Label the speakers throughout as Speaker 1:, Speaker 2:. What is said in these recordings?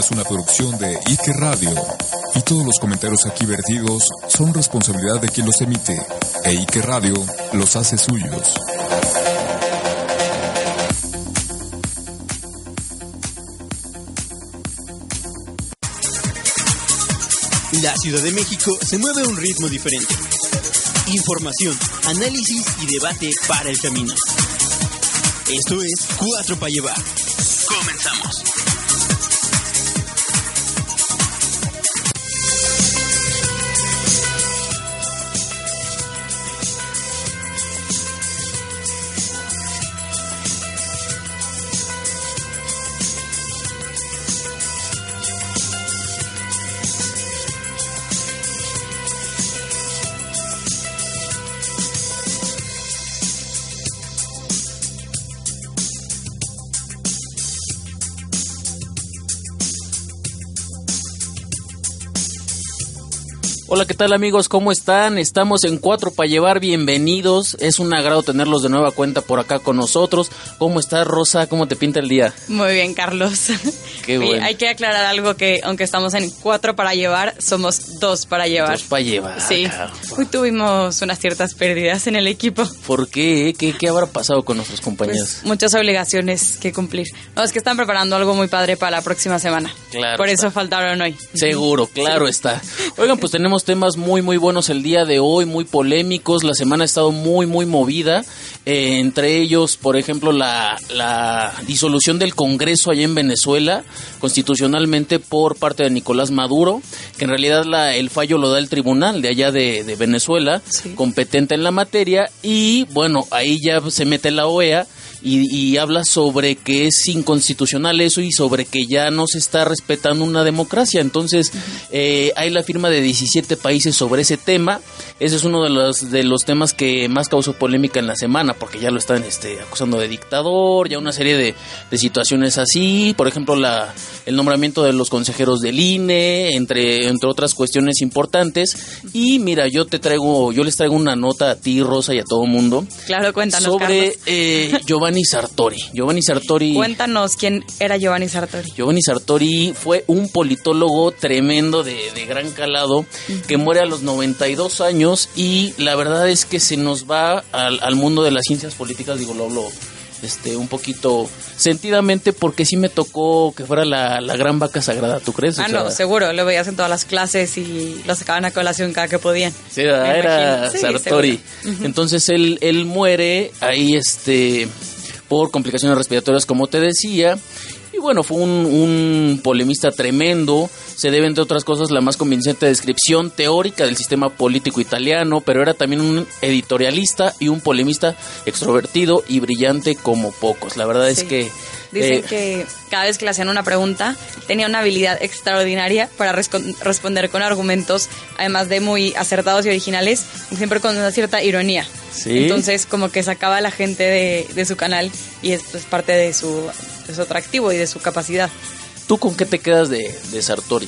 Speaker 1: Es una producción de Ike Radio y todos los comentarios aquí vertidos son responsabilidad de quien los emite e Ike Radio los hace suyos.
Speaker 2: La Ciudad de México se mueve a un ritmo diferente. Información, análisis y debate para el camino. Esto es Cuatro para llevar. Comenzamos.
Speaker 3: Hola, ¿qué tal amigos? ¿Cómo están? Estamos en Cuatro para llevar, bienvenidos. Es un agrado tenerlos de nueva cuenta por acá con nosotros. ¿Cómo estás, Rosa? ¿Cómo te pinta el día?
Speaker 4: Muy bien, Carlos.
Speaker 3: Qué bueno.
Speaker 4: Hay que aclarar algo que aunque estamos en cuatro para llevar, somos dos para llevar.
Speaker 3: Dos para llevar.
Speaker 4: Sí. Hoy tuvimos unas ciertas pérdidas en el equipo.
Speaker 3: ¿Por qué? ¿Qué, qué habrá pasado con nuestros
Speaker 4: Pues,
Speaker 3: compañeros?
Speaker 4: muchas obligaciones que cumplir. No, es que están preparando algo muy padre para la próxima semana.
Speaker 3: Claro
Speaker 4: Por
Speaker 3: está.
Speaker 4: eso faltaron hoy.
Speaker 3: Seguro, claro está. Oigan, pues tenemos temas muy, muy buenos el día de hoy, muy polémicos. La semana ha estado muy, muy movida. Eh, entre ellos, por ejemplo, la, la disolución del Congreso allá en Venezuela, constitucionalmente por parte de Nicolás Maduro, que en realidad la, el fallo lo da el tribunal de allá de, de Venezuela,
Speaker 4: Sí.
Speaker 3: competente en la materia. Y bueno, ahí ya se mete la OEA. Y, y habla sobre que es inconstitucional eso y sobre que ya no se está respetando una democracia. Entonces, eh, hay la firma de 17 países sobre ese tema. Ese es uno de los, de los temas que más causó polémica en la semana, porque ya lo están este, acusando de dictador, ya una serie de, de situaciones así. Por ejemplo, la, el nombramiento de los consejeros del INE, entre, entre otras cuestiones importantes. Y mira, yo te traigo, yo les traigo una nota a ti, Rosa, y a todo mundo
Speaker 4: Claro, cuéntanos,
Speaker 3: sobre eh, Giovanni Sartori. Giovanni Sartori.
Speaker 4: Cuéntanos quién era Giovanni Sartori.
Speaker 3: Giovanni Sartori fue un politólogo tremendo de, de gran calado que muere a los 92 años y la verdad es que se nos va al, al mundo de las ciencias políticas, digo, lo hablo este, un poquito sentidamente porque sí me tocó que fuera la, la gran vaca sagrada, ¿tú crees? O
Speaker 4: Ah,
Speaker 3: sea,
Speaker 4: no, seguro, lo veías en todas las clases y lo sacaban a colación cada que podían.
Speaker 3: Sí, era.
Speaker 4: Sí,
Speaker 3: Sartori.
Speaker 4: seguro.
Speaker 3: Entonces él, él muere ahí este por complicaciones respiratorias, como te decía. Y bueno, fue un, un polemista tremendo. Se debe, entre otras cosas, la más convincente descripción teórica del sistema político italiano, pero era también un editorialista y un polemista extrovertido y brillante como pocos. La verdad es que...
Speaker 4: Dicen
Speaker 3: eh,
Speaker 4: que cada vez que le hacían una pregunta tenía una habilidad extraordinaria para responder con argumentos, además de muy acertados y originales, y siempre con una cierta ironía.
Speaker 3: Sí.
Speaker 4: Entonces, como que sacaba a la gente de, de su canal y esto es parte de su, de su atractivo y de su capacidad.
Speaker 3: ¿Tú con qué te quedas de, de Sartori?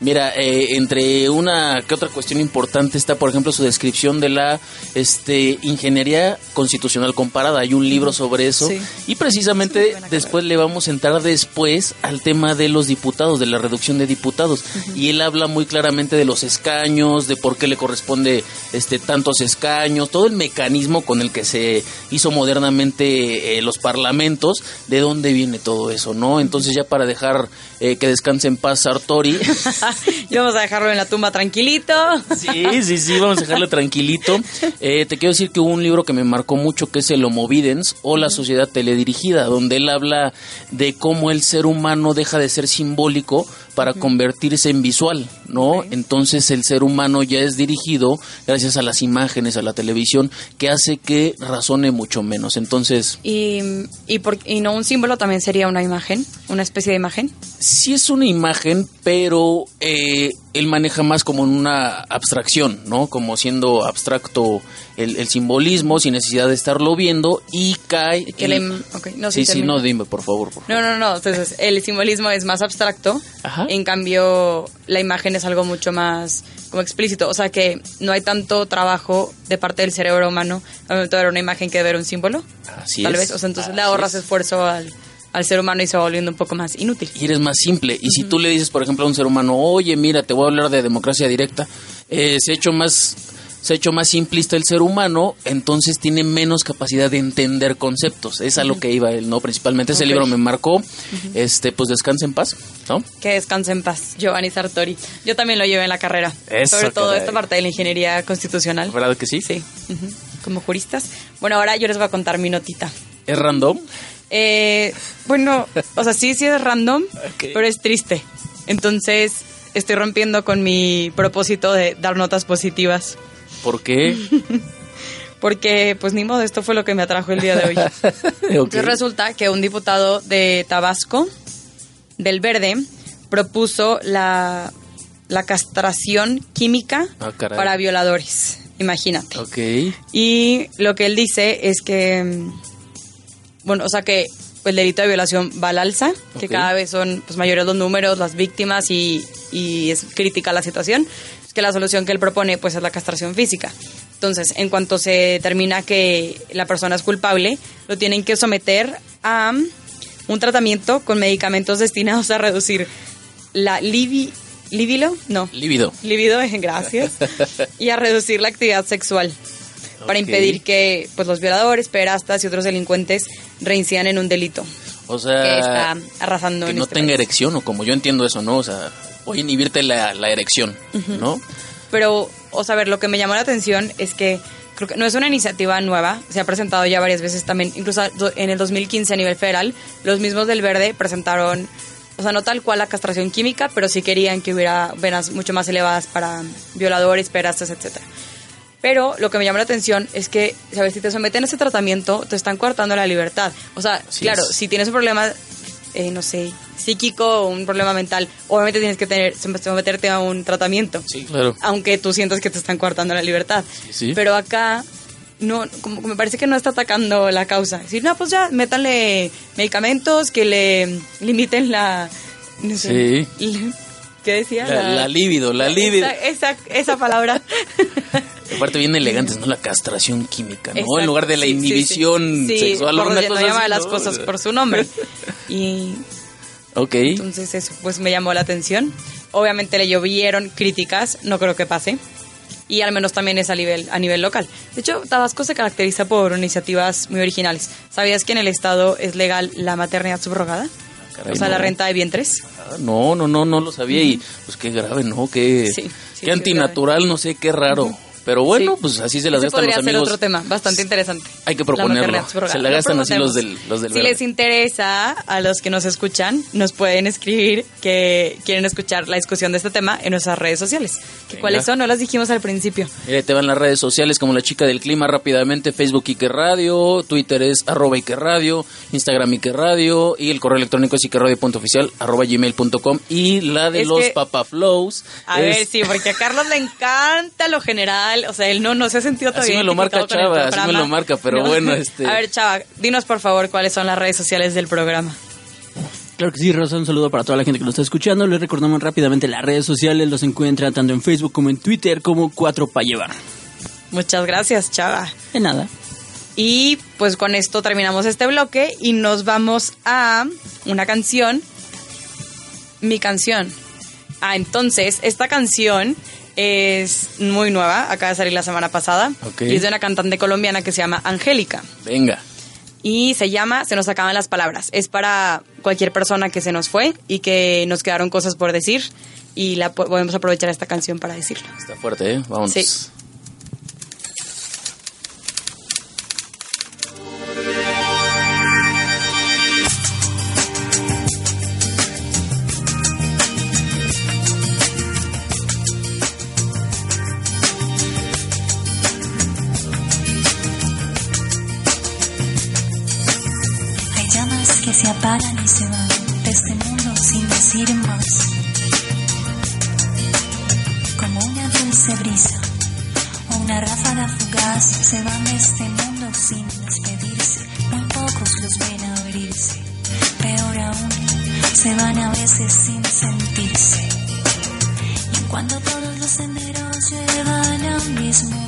Speaker 3: Mira, eh, entre una que otra cuestión importante está, por ejemplo, su descripción de la este, ingeniería constitucional comparada. Hay un libro sobre eso.
Speaker 4: Sí.
Speaker 3: Y precisamente después le vamos a entrar después al tema de los diputados, de la reducción de diputados. Y él habla muy claramente de los escaños, de por qué le corresponde este, tantos escaños, todo el mecanismo con el que se hizo modernamente eh, los parlamentos, de dónde viene todo eso, ¿no? Entonces ya para dejar eh, que descanse en paz Sartori,
Speaker 4: y vamos a dejarlo en la tumba tranquilito.
Speaker 3: Sí, sí, sí, vamos a dejarlo tranquilito. Eh, te quiero decir que hubo un libro que me marcó mucho que es el Homo Videns o La Sociedad Teledirigida, donde él habla de cómo el ser humano deja de ser simbólico para convertirse en visual, ¿no? Entonces el ser humano ya es dirigido gracias a las imágenes, a la televisión, que hace que razone mucho menos. Entonces,
Speaker 4: Y, y, por- y no un símbolo también sería una imagen, una especie de imagen.
Speaker 3: sí es una imagen, pero eh, él maneja más como en una abstracción, ¿no? Como siendo abstracto el, el simbolismo sin necesidad de estarlo viendo y cae.
Speaker 4: Que
Speaker 3: y-
Speaker 4: ok, no, sí,
Speaker 3: sí, no, dime, por favor. por favor.
Speaker 4: No, no, no. Entonces, el simbolismo es más abstracto.
Speaker 3: Ajá.
Speaker 4: En cambio, la imagen es algo mucho más como explícito. O sea que no hay tanto trabajo de parte del cerebro humano al momento de ver una imagen que de ver un símbolo.
Speaker 3: Así
Speaker 4: tal
Speaker 3: es.
Speaker 4: vez. O sea, entonces le ahorras
Speaker 3: es.
Speaker 4: esfuerzo al, al ser humano y se va volviendo un poco más inútil.
Speaker 3: Y eres más simple. Y si tú le dices, por ejemplo, a un ser humano, oye, mira, te voy a hablar de democracia directa, eh, se ha hecho más se ha hecho más simplista el ser humano, entonces tiene menos capacidad de entender conceptos. Es a lo que iba él, ¿no? Principalmente ese libro me marcó. Este, pues descansa en paz, ¿no?
Speaker 4: Que descanse en paz, Giovanni Sartori. Yo también lo llevé en la carrera.
Speaker 3: Eso,
Speaker 4: Sobre todo
Speaker 3: caray.
Speaker 4: esta parte de la ingeniería constitucional.
Speaker 3: ¿Verdad que sí?
Speaker 4: Sí. Como juristas. Bueno, ahora yo les voy a contar mi notita.
Speaker 3: ¿Es random?
Speaker 4: Eh, bueno, o sea, sí, sí es random, pero es triste. Entonces, estoy rompiendo con mi propósito de dar notas positivas.
Speaker 3: ¿Por qué?
Speaker 4: Porque, pues ni modo, esto fue lo que me atrajo el día de hoy. Entonces resulta que un diputado de Tabasco, del Verde, propuso la, la castración química
Speaker 3: Ah,
Speaker 4: para violadores. Imagínate.
Speaker 3: Ok.
Speaker 4: Y lo que él dice es que, mm, bueno, o sea que el delito de violación va al alza, que cada vez son pues, mayores los números, las víctimas y, y es crítica la situación. Es que la solución que él propone pues es la castración física. Entonces, en cuanto se determina que la persona es culpable, lo tienen que someter a un tratamiento con medicamentos destinados a reducir la libi, libilo, no,
Speaker 3: Lívido.
Speaker 4: libido, gracias, y a reducir la actividad sexual para impedir que pues los violadores, perastas y otros delincuentes reincidan en un delito
Speaker 3: O
Speaker 4: que
Speaker 3: sea,
Speaker 4: está arrasando
Speaker 3: que
Speaker 4: en
Speaker 3: no
Speaker 4: este
Speaker 3: tenga
Speaker 4: país.
Speaker 3: erección, o como yo entiendo eso, ¿no? O sea, voy a inhibirte la, la erección, ¿no?
Speaker 4: Pero, o sea, a ver, lo que me llamó la atención es que creo que no es una iniciativa nueva, se ha presentado ya varias veces también, incluso en el 2015 a nivel federal, los mismos del Verde presentaron, o sea, no tal cual la castración química, pero sí querían que hubiera penas mucho más elevadas para violadores, perastas, etcétera. Pero lo que me llama la atención es que, ¿sabes? Si te someten a ese tratamiento, te están coartando la libertad. O sea,
Speaker 3: Así
Speaker 4: claro,
Speaker 3: es.
Speaker 4: si tienes un problema, eh, no sé, psíquico o un problema mental, obviamente tienes que tener, someterte a un tratamiento
Speaker 3: Sí, claro.
Speaker 4: aunque tú sientas que te están coartando la libertad.
Speaker 3: sí.
Speaker 4: Pero acá no, como que me parece que no está atacando la causa. Decir, no, pues ya, métanle medicamentos que le limiten la... No sé, le- ¿Qué decía?
Speaker 3: La, la libido, la libido.
Speaker 4: Esa, esa, esa palabra.
Speaker 3: Aparte bien elegantes, ¿no? La castración química, ¿no?
Speaker 4: Exacto,
Speaker 3: en lugar de la
Speaker 4: sí, sí, sí.
Speaker 3: inhibición
Speaker 4: Sí,
Speaker 3: sexual.
Speaker 4: por-
Speaker 3: una
Speaker 4: no
Speaker 3: cosa
Speaker 4: llama
Speaker 3: así,
Speaker 4: las
Speaker 3: ¿no?
Speaker 4: cosas por su nombre. Y
Speaker 3: Ok.
Speaker 4: Entonces eso, pues me llamó la atención. Obviamente le llovieron críticas, no creo que pase. Y al menos también es a nivel, a nivel local. De hecho, Tabasco se caracteriza por iniciativas muy originales. ¿Sabías que en el estado es legal la maternidad subrogada?
Speaker 3: Caray,
Speaker 4: o sea, la renta de vientres.
Speaker 3: Ah, No, no, no, no lo sabía y pues qué grave, ¿no? Qué,
Speaker 4: Sí, sí,
Speaker 3: qué antinatural, no sé, qué raro. Pero bueno,
Speaker 4: Sí.
Speaker 3: pues así se las
Speaker 4: Ese
Speaker 3: gastan los
Speaker 4: podría ser
Speaker 3: amigos.
Speaker 4: otro tema, bastante interesante.
Speaker 3: Hay que proponerlo. Se la
Speaker 4: Lo
Speaker 3: gastan así los del, los del
Speaker 4: Si les interesa a los que nos escuchan, nos pueden escribir que quieren escuchar la discusión de este tema en nuestras redes sociales. ¿Que. ¿Cuáles son? No las dijimos al principio.
Speaker 3: Mira, te van las redes sociales como la chica del clima rápidamente, Facebook Ike Radio, Twitter es arroba Ike Radio, Instagram Ike Radio y el correo electrónico es ikeradio.oficial arroba gmail.com y la de
Speaker 4: Es
Speaker 3: los
Speaker 4: que-
Speaker 3: papaflows
Speaker 4: A
Speaker 3: es-
Speaker 4: ver, sí, porque a Carlos le encanta lo general. O sea, él no, no se ha sentido
Speaker 3: Así
Speaker 4: todavía.
Speaker 3: me lo marca Chava, así me lo marca, pero bueno, este-
Speaker 4: A ver, Chava, dinos por favor cuáles son las redes sociales del programa.
Speaker 2: Claro que sí, Rosa, un saludo para toda la gente que nos está escuchando. Les recordamos rápidamente las redes sociales, los encuentran tanto en Facebook como en Twitter como Cuatro para llevar.
Speaker 4: Muchas gracias, Chava.
Speaker 2: De nada.
Speaker 4: Y pues con esto terminamos este bloque y nos vamos a una canción. Mi canción. Ah, entonces, esta canción es muy nueva, acaba de salir la semana pasada. Y es de una cantante colombiana que se llama Angélica.
Speaker 3: Venga.
Speaker 4: Y se llama Se nos acaban las palabras. Es para cualquier persona que se nos fue y que nos quedaron cosas por decir y la po- podemos aprovechar esta canción para decirlo.
Speaker 3: Está fuerte, ¿eh? Vámonos.
Speaker 4: Sí.
Speaker 5: Se van de este mundo sin decir más. Como una dulce brisa o una ráfaga fugaz se van de este mundo sin despedirse. Muy pocos los ven abrirse. Peor aún, se van a veces sin sentirse. Y cuando todos los senderos llevan al mismo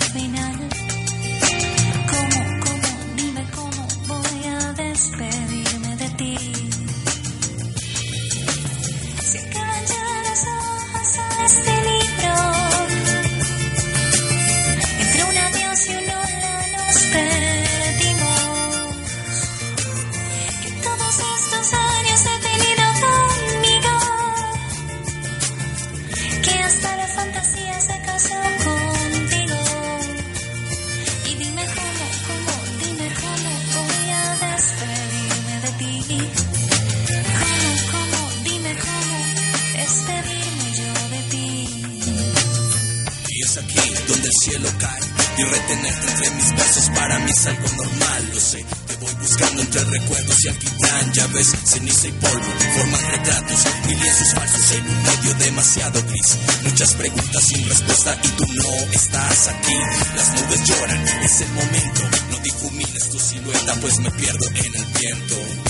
Speaker 6: cielo cae y retenerte entre mis brazos para mí es algo normal, lo sé. Te voy buscando entre recuerdos y alquitrán, ya ves, ceniza y polvo, forman retratos y lienzos falsos en un medio demasiado gris. Muchas preguntas sin respuesta y tú no estás aquí. Las nubes lloran, es el momento. No difumines tu silueta, pues me pierdo en el viento.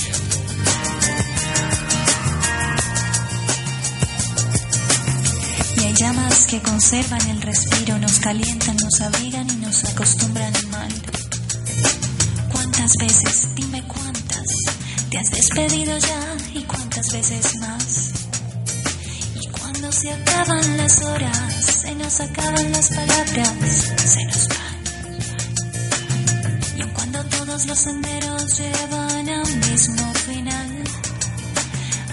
Speaker 5: Que conservan el respiro, nos calientan, nos abrigan y nos acostumbran al mal. ¿Cuántas veces, dime cuántas, te has despedido ya y cuántas veces más? Y cuando se acaban las horas, se nos acaban las palabras, se nos van. Y aun cuando todos los senderos llevan a un mismo final,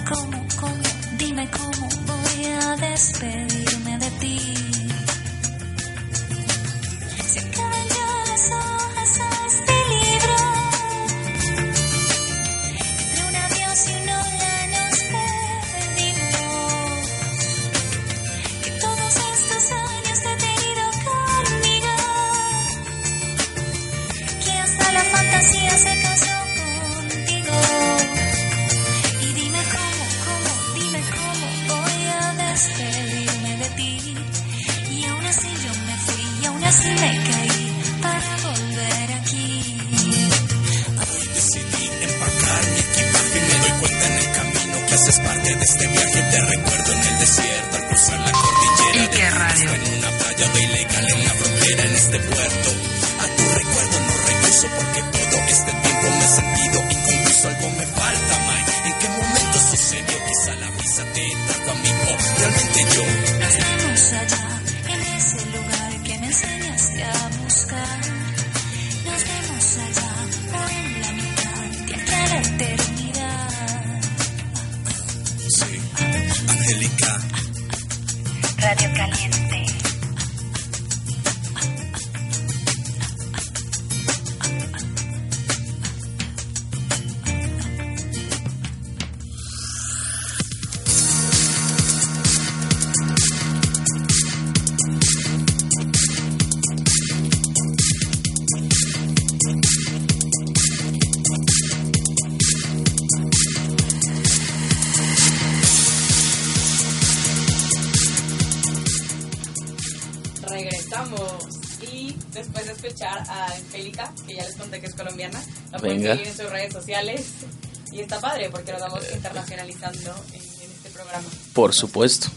Speaker 5: ¿Cómo, cómo, dime cómo voy a despedirme
Speaker 4: Regresamos. Y después de escuchar a Angélica, que ya les conté que es colombiana, la pueden seguir en sus redes sociales. Y está padre porque nos vamos internacionalizando en, en este programa.
Speaker 3: Por supuesto.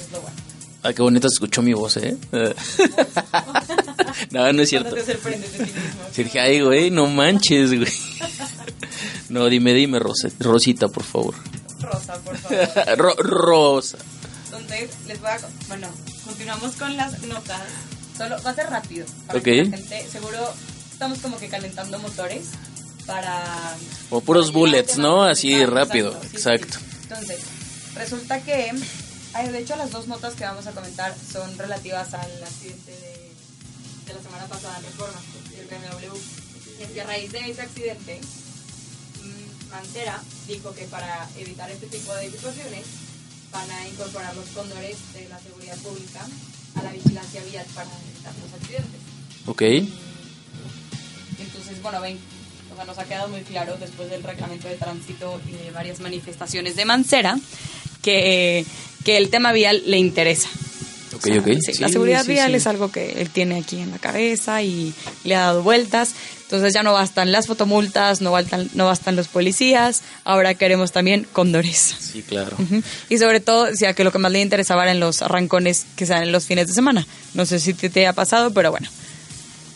Speaker 4: Es lo bueno.
Speaker 3: Ah, qué bonita se escuchó mi voz, ¿eh? no, no es cierto.
Speaker 4: Te sorprendes de ti mismo.
Speaker 3: Sí, dije, ay, güey, no manches, güey. No, dime, dime, Rosa- Rosita, por favor.
Speaker 4: Rosa, por favor.
Speaker 3: Ro- Rosa.
Speaker 4: Entonces, les voy a... Bueno, continuamos con las notas. Solo va a ser rápido. Para
Speaker 3: Ok.
Speaker 4: que la gente, seguro estamos como que calentando motores para...
Speaker 3: Como puros bullets, ¿no? Así rápido,
Speaker 4: sí, sí.
Speaker 3: exacto.
Speaker 4: Entonces, resulta que Ay, de hecho, las dos notas que vamos a comentar son relativas al accidente de, de la semana pasada en Reforma, del BMW. Y es que a raíz de ese accidente, mm, Mancera dijo que para evitar este tipo de situaciones van a incorporar los cóndores de la seguridad pública a la vigilancia vial para evitar los accidentes.
Speaker 3: Ok.
Speaker 4: Entonces, bueno, ven, o sea, nos ha quedado muy claro después del reglamento de tránsito y de varias manifestaciones de Mancera que, que el tema vial le interesa.
Speaker 3: Ok,
Speaker 4: O sea,
Speaker 3: ok.
Speaker 4: sí,
Speaker 3: Sí,
Speaker 4: la seguridad
Speaker 3: sí,
Speaker 4: vial es algo que él tiene aquí en la cabeza y le ha dado vueltas. Entonces ya no bastan las fotomultas, no bastan, no bastan los policías, ahora queremos también cóndores.
Speaker 3: Sí, claro.
Speaker 4: Y sobre todo, o sea, que lo que más le interesaba eran los arrancones que se dan en los fines de semana. No sé si te, te ha pasado, pero bueno.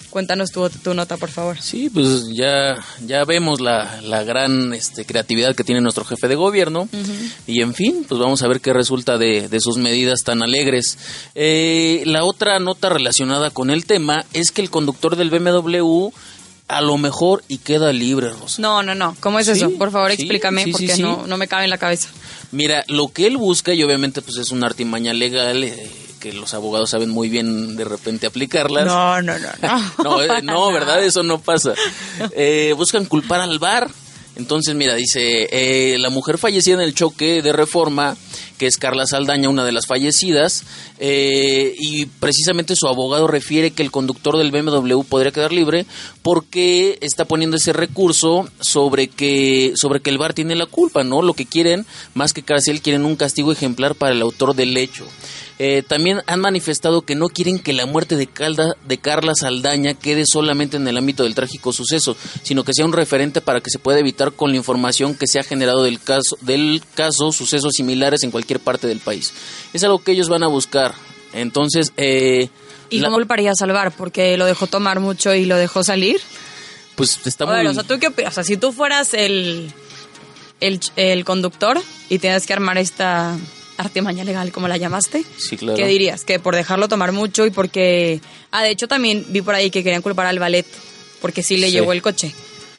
Speaker 4: Cuéntanos tu, tu nota, por favor.
Speaker 3: Sí, pues ya, ya vemos la, la gran este, creatividad que tiene nuestro jefe de gobierno. Y en fin, pues vamos a ver qué resulta de, de sus medidas tan alegres. Eh, la otra nota relacionada con el tema es que el conductor del BMW a lo mejor y queda libre, Rosa.
Speaker 4: No, no, no. ¿Cómo es
Speaker 3: Sí,
Speaker 4: eso? Por favor,
Speaker 3: sí,
Speaker 4: explícame,
Speaker 3: sí,
Speaker 4: porque. No, no me cabe en la cabeza.
Speaker 3: Mira, lo que él busca, y obviamente pues es una artimaña legal, eh, que los abogados saben muy bien de repente aplicarlas.
Speaker 4: No, no, no, no.
Speaker 3: no, eh, no. ¿verdad? Eso no pasa. Eh, buscan culpar al bar. Entonces, mira, dice, eh, la mujer fallecida en el choque de reforma, que es Carla Saldaña, una de las fallecidas, eh, y precisamente su abogado refiere que el conductor del BMW podría quedar libre porque está poniendo ese recurso sobre que, sobre que el bar tiene la culpa, ¿no? Lo que quieren, más que cárcel, quieren un castigo ejemplar para el autor del hecho. Eh, también han manifestado que no quieren que la muerte de, Calda, de Carla Saldaña quede solamente en el ámbito del trágico suceso, sino que sea un referente para que se pueda evitar con la información que se ha generado del caso, del caso sucesos similares en cualquier parte del país. Es algo que ellos van a buscar. Entonces, eh,
Speaker 4: ¿Y
Speaker 3: la-
Speaker 4: cómo lo paría salvar? ¿Porque lo dejó tomar mucho y lo dejó salir?
Speaker 3: pues está
Speaker 4: A
Speaker 3: muy...
Speaker 4: o sea, ¿tú qué opinas? O sea, si tú fueras el, el, el conductor y tienes que armar esta artimaña legal, como la llamaste,
Speaker 3: Sí, claro.
Speaker 4: ¿qué dirías? Que por dejarlo tomar mucho y porque... Ah, de hecho también vi por ahí que querían culpar al ballet porque sí le
Speaker 3: Sí.
Speaker 4: llevó el coche.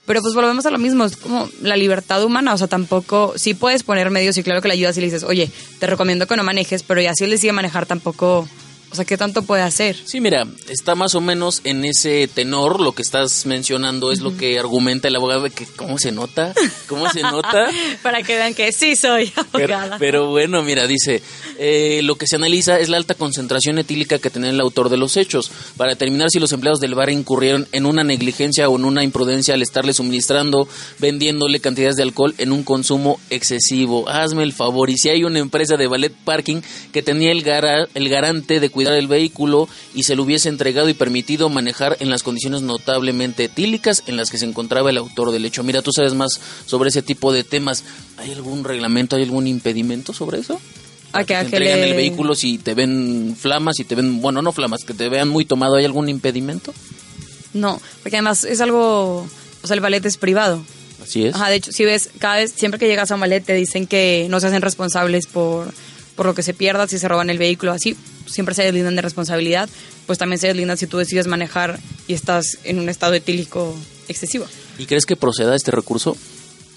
Speaker 4: Pero pues volvemos a lo mismo, es como la libertad humana, o sea, tampoco, sí puedes poner medios y claro que le ayudas y le dices, oye, te recomiendo que no manejes, pero ya si él decide manejar tampoco, o sea, ¿qué tanto puede hacer?
Speaker 3: Sí, mira, está más o menos en ese tenor, lo que estás mencionando es lo que argumenta el abogado, de que cómo se nota, cómo se nota.
Speaker 4: Para que vean que sí soy
Speaker 3: Pero,
Speaker 4: abogada.
Speaker 3: pero bueno, mira, dice, eh, lo que se analiza es la alta concentración etílica que tenía el autor de los hechos, para determinar si los empleados del bar incurrieron en una negligencia o en una imprudencia al estarle suministrando, vendiéndole cantidades de alcohol en un consumo excesivo. Hazme el favor, y si hay una empresa de ballet parking que tenía el, gara- el garante de cuidar el vehículo y se lo hubiese entregado y permitido manejar en las condiciones notablemente etílicas en las que se encontraba el autor del hecho. Mira, tú sabes más sobre ese tipo de temas. ¿Hay algún reglamento, hay algún impedimento sobre eso?
Speaker 4: A que,
Speaker 3: te
Speaker 4: a que
Speaker 3: entregan
Speaker 4: le-
Speaker 3: el vehículo si te ven flamas, si te ven, bueno, no flamas, que te vean muy tomado, ¿hay algún impedimento?
Speaker 4: No, porque además es algo, o sea, el ballet es privado.
Speaker 3: Así es.
Speaker 4: Ajá, de hecho, si ves, cada vez, siempre que llegas a un ballet te dicen que no se hacen responsables por, por lo que se pierda, si se roban el vehículo, así, siempre se deslindan de responsabilidad, pues también se deslindan si tú decides manejar y estás en un estado etílico excesivo.
Speaker 3: ¿Y crees que proceda este recurso?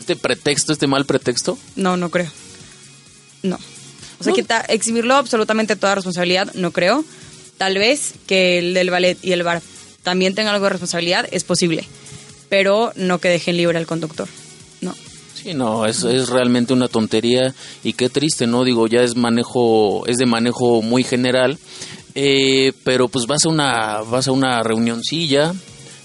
Speaker 3: ¿Este pretexto, este mal pretexto?
Speaker 4: No, no creo. No. O sea,
Speaker 3: No.
Speaker 4: quita- exhibirlo absolutamente toda responsabilidad, no creo. Tal vez que el del ballet y el bar también tengan algo de responsabilidad, es posible. Pero no que dejen libre al conductor. No.
Speaker 3: Sí, no, es, es realmente una tontería y qué triste, ¿no? Digo, ya es manejo, es de manejo muy general, eh, pero pues vas a una, vas a una reunioncilla,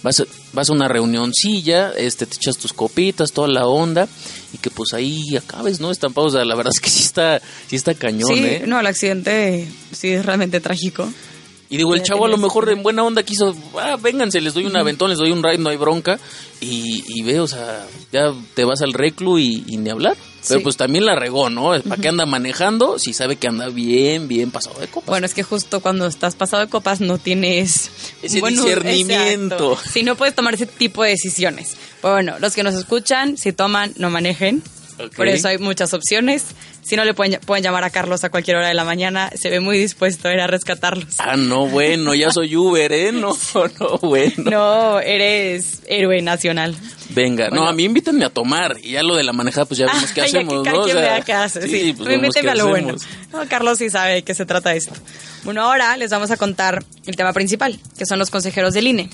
Speaker 3: vas a, vas a una reunioncilla, este, te echas tus copitas, toda la onda, y que pues ahí acabes, ¿no? Estampados, la verdad es que sí está, sí está cañón,
Speaker 4: sí,
Speaker 3: ¿eh?
Speaker 4: no, el accidente sí es realmente trágico.
Speaker 3: Y digo, el chavo a lo mejor en buena onda quiso, ah, vénganse, les doy un aventón, les doy un ride, no hay bronca. Y, y ve, o sea, ya te vas al reclu y, y ni hablar. Pero
Speaker 4: Sí.
Speaker 3: pues también la regó, ¿no? ¿Para qué anda manejando si sabe que anda bien, bien pasado de copas?
Speaker 4: Bueno, es que justo cuando estás pasado de copas no tienes
Speaker 3: Ese discernimiento.
Speaker 4: Si no puedes tomar ese tipo de decisiones. Pues bueno, los que nos escuchan, si toman, no manejen. Por eso hay muchas opciones. Si no, le pueden, pueden llamar a Carlos a cualquier hora de la mañana. Se ve muy dispuesto a ir a rescatarlos.
Speaker 3: Ah, no, bueno, ya soy Uber, ¿eh? No, no, bueno.
Speaker 4: No, eres héroe nacional.
Speaker 3: Venga, no,
Speaker 4: Bueno.
Speaker 3: a mí invítenme a tomar y ya lo de la manejada, pues ya vemos qué
Speaker 4: Ah, ya
Speaker 3: hacemos,
Speaker 4: que
Speaker 3: ¿no? O sea,
Speaker 4: qué hace. Sí,
Speaker 3: pues
Speaker 4: Tú
Speaker 3: vemos
Speaker 4: invítenme a lo bueno.
Speaker 3: hacemos.
Speaker 4: No, Carlos sí sabe de qué se trata esto. Bueno, ahora les vamos a contar el tema principal, que son los consejeros del INE.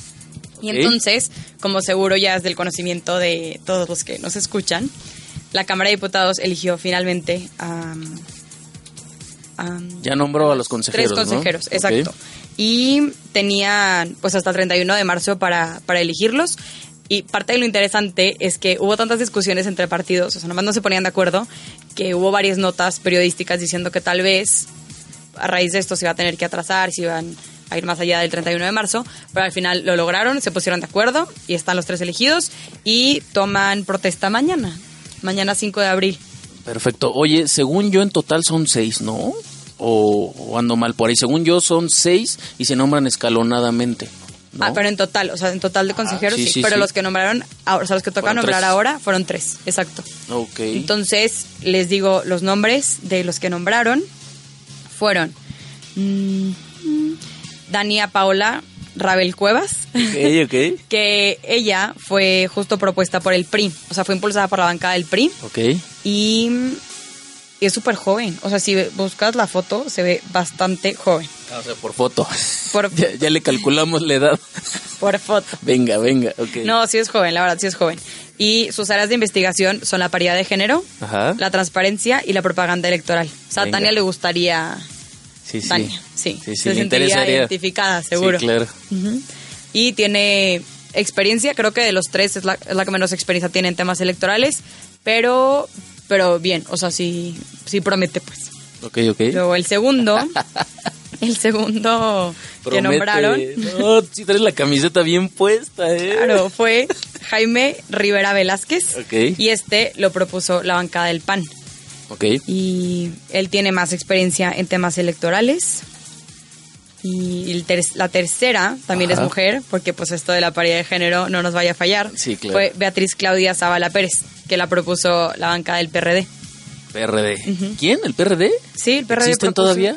Speaker 4: Y entonces, como seguro ya es del conocimiento de todos los que nos escuchan, la Cámara de Diputados eligió finalmente a...
Speaker 3: Ya nombró a los consejeros,
Speaker 4: Tres consejeros, exacto. Y tenían pues hasta el 31 de marzo para, para elegirlos. Y parte de lo interesante es que hubo tantas discusiones entre partidos, o sea, nomás no se ponían de acuerdo, que hubo varias notas periodísticas diciendo que tal vez a raíz de esto se iba a tener que atrasar, si iban a ir más allá del 31 de marzo, pero al final lo lograron, se pusieron de acuerdo y están los tres elegidos y toman protesta mañana, mañana 5 de abril.
Speaker 3: Perfecto. Oye, según yo en total son seis, ¿no? O, o ando mal por ahí. Según yo son seis y se nombran escalonadamente. ¿no?
Speaker 4: Ah, pero en total, o sea, en total de consejeros,
Speaker 3: sí,
Speaker 4: sí,
Speaker 3: sí,
Speaker 4: pero los que nombraron, o sea, los que toca nombrar
Speaker 3: tres.
Speaker 4: ahora fueron tres, exacto.
Speaker 3: Ok.
Speaker 4: Entonces, les digo los nombres de los que nombraron. Fueron mm, mm, Dania Paola Rabel Cuevas,
Speaker 3: ok, ok.
Speaker 4: que ella fue justo propuesta por el PRI, o sea, fue impulsada por la bancada del PRI
Speaker 3: Ok.
Speaker 4: y, y es súper joven. O sea, si buscas la foto, se ve bastante joven.
Speaker 3: Ah, O sea, por foto.
Speaker 4: Por,
Speaker 3: ya, ya le calculamos la edad.
Speaker 4: por foto.
Speaker 3: venga, venga, ok.
Speaker 4: No, sí es joven, la verdad, sí es joven. Y sus áreas de investigación son la paridad de género,
Speaker 3: Ajá.
Speaker 4: la transparencia y la propaganda electoral. O sea, a
Speaker 3: Venga.
Speaker 4: Tania le gustaría...
Speaker 3: sí, sí.
Speaker 4: Tania, sí.
Speaker 3: Sí, sí,
Speaker 4: se sentiría identificada, seguro.
Speaker 3: Sí, claro.
Speaker 4: Y tiene experiencia, creo que de los tres es la, es la que menos experiencia tiene en temas electorales, pero, pero bien, o sea, sí, sí promete, pues.
Speaker 3: Ok, ok.
Speaker 4: Luego el segundo, el segundo que nombraron,
Speaker 3: No, sí traes la camiseta bien puesta, ¿eh?
Speaker 4: claro, fue Jaime Rivera Velázquez.
Speaker 3: Ok.
Speaker 4: Y este lo propuso la bancada del PAN.
Speaker 3: Ok.
Speaker 4: Y él tiene más experiencia en temas electorales. Y el ter- la tercera también
Speaker 3: Ajá.
Speaker 4: es mujer, porque pues esto de la paridad de género no nos vaya a fallar.
Speaker 3: Sí, claro.
Speaker 4: Fue Beatriz Claudia Zavala Pérez, que la propuso la bancada del PRD.
Speaker 3: PRD. ¿Quién? ¿El PRD?
Speaker 4: Sí, el PRD
Speaker 3: ¿Existen
Speaker 4: propuso-
Speaker 3: todavía?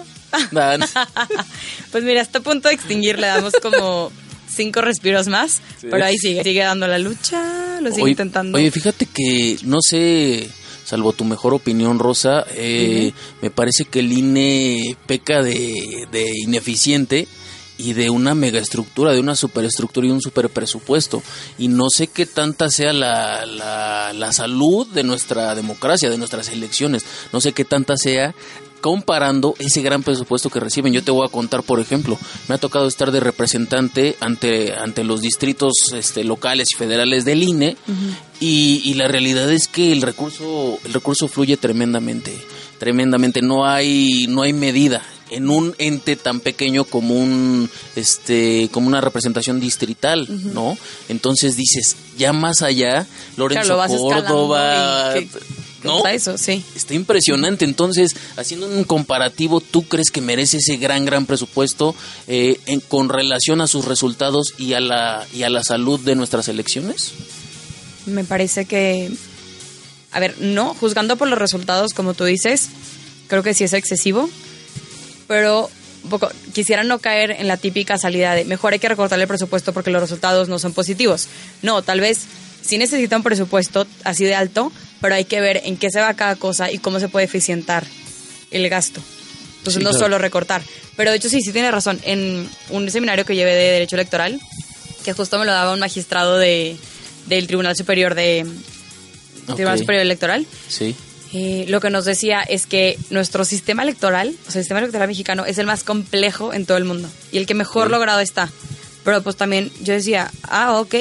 Speaker 3: Nah, no.
Speaker 4: pues mira, está a punto de extinguir, le damos como cinco respiros más,
Speaker 3: Sí.
Speaker 4: pero ahí sigue, sigue dando la lucha, lo sigue
Speaker 3: Oye,
Speaker 4: intentando.
Speaker 3: Oye, fíjate que, no sé, salvo tu mejor opinión, Rosa, eh, me parece que el INE peca de, de ineficiente y de una megaestructura, de una superestructura y un superpresupuesto. Y no sé qué tanta sea la, la, la salud de nuestra democracia, de nuestras elecciones. No sé qué tanta sea comparando ese gran presupuesto que reciben. Yo te voy a contar, por ejemplo, me ha tocado estar de representante ante, ante los distritos este, locales y federales del INE y, y la realidad es que el recurso, el recurso fluye tremendamente, tremendamente. No hay, no hay medida en un ente tan pequeño como un este como una representación distrital, ¿no? Entonces dices, ya más allá, Lorenzo
Speaker 4: Claro,
Speaker 3: Córdoba, ¿no?
Speaker 4: Está eso, sí.
Speaker 3: Está impresionante. Entonces, haciendo un comparativo, ¿tú crees que merece ese gran, gran presupuesto eh, en- con relación a sus resultados y a la y a la salud de nuestras elecciones?
Speaker 4: Me parece que, a ver, no, juzgando por los resultados, como tú dices, creo que sí es excesivo, pero un poco, quisiera no caer en la típica salida de mejor hay que recortarle el presupuesto porque los resultados no son positivos. No, tal vez sí necesita un presupuesto así de alto, pero hay que ver en qué se va cada cosa y cómo se puede eficientar el gasto. Entonces
Speaker 3: Sí,
Speaker 4: no
Speaker 3: claro.
Speaker 4: solo recortar. Pero de hecho sí, sí tiene razón. En un seminario que llevé de Derecho Electoral, que justo me lo daba un magistrado de, del Tribunal Superior de Tribunal
Speaker 3: Ok.
Speaker 4: Superior Electoral,
Speaker 3: Sí.
Speaker 4: eh, lo que nos decía es que nuestro sistema electoral, o sea, el sistema electoral mexicano, es el más complejo en todo el mundo y el que mejor
Speaker 3: Sí.
Speaker 4: logrado está. Pero pues también yo decía, ah, ok,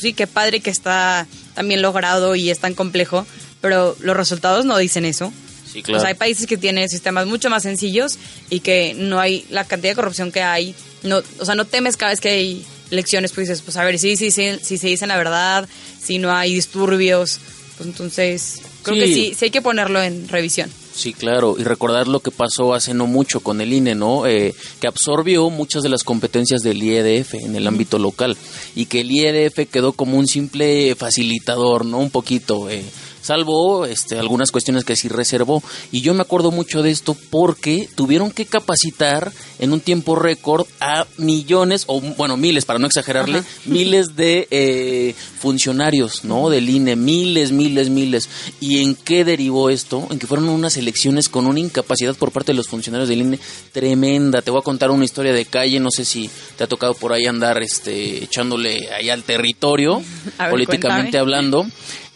Speaker 4: sí, qué padre que está también logrado y es tan complejo, pero los resultados no dicen eso.
Speaker 3: Sí,
Speaker 4: O
Speaker 3: claro.
Speaker 4: sea, hay países que tienen sistemas mucho más sencillos y que no hay la cantidad de corrupción que hay. No, o sea, no temes cada vez que hay elecciones, pues dices, pues a ver, sí, sí, sí, si se dicen la verdad, si no hay disturbios. Pues entonces, creo
Speaker 3: Sí.
Speaker 4: que sí, sí hay que ponerlo en revisión.
Speaker 3: Sí, claro, y recordar lo que pasó hace no mucho con el INE, ¿no? Eh, que absorbió muchas de las competencias del IEDF en el ámbito local y que el IEDF quedó como un simple facilitador, ¿no? Un poquito. eh, salvo este, algunas cuestiones que sí reservó. Y yo me acuerdo mucho de esto porque tuvieron que capacitar en un tiempo récord a millones, o bueno, miles, para no exagerarle, miles de eh, funcionarios, ¿no? Del INE, miles, miles, miles. ¿Y en qué derivó esto? En que fueron unas elecciones con una incapacidad por parte de los funcionarios del INE tremenda. Te voy a contar una historia de calle, no sé si te ha tocado por ahí andar este, echándole ahí al territorio,
Speaker 4: ver,
Speaker 3: políticamente
Speaker 4: cuéntame.
Speaker 3: hablando.